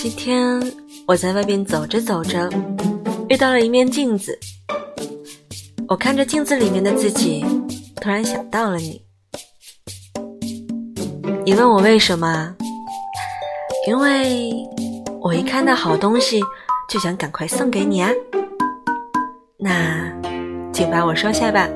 今天我在外边走着走着遇到了一面镜子。我看着镜子里面的自己突然想到了你。你问我为什么？因为我一看到好东西就想赶快送给你啊。那请把我收下吧。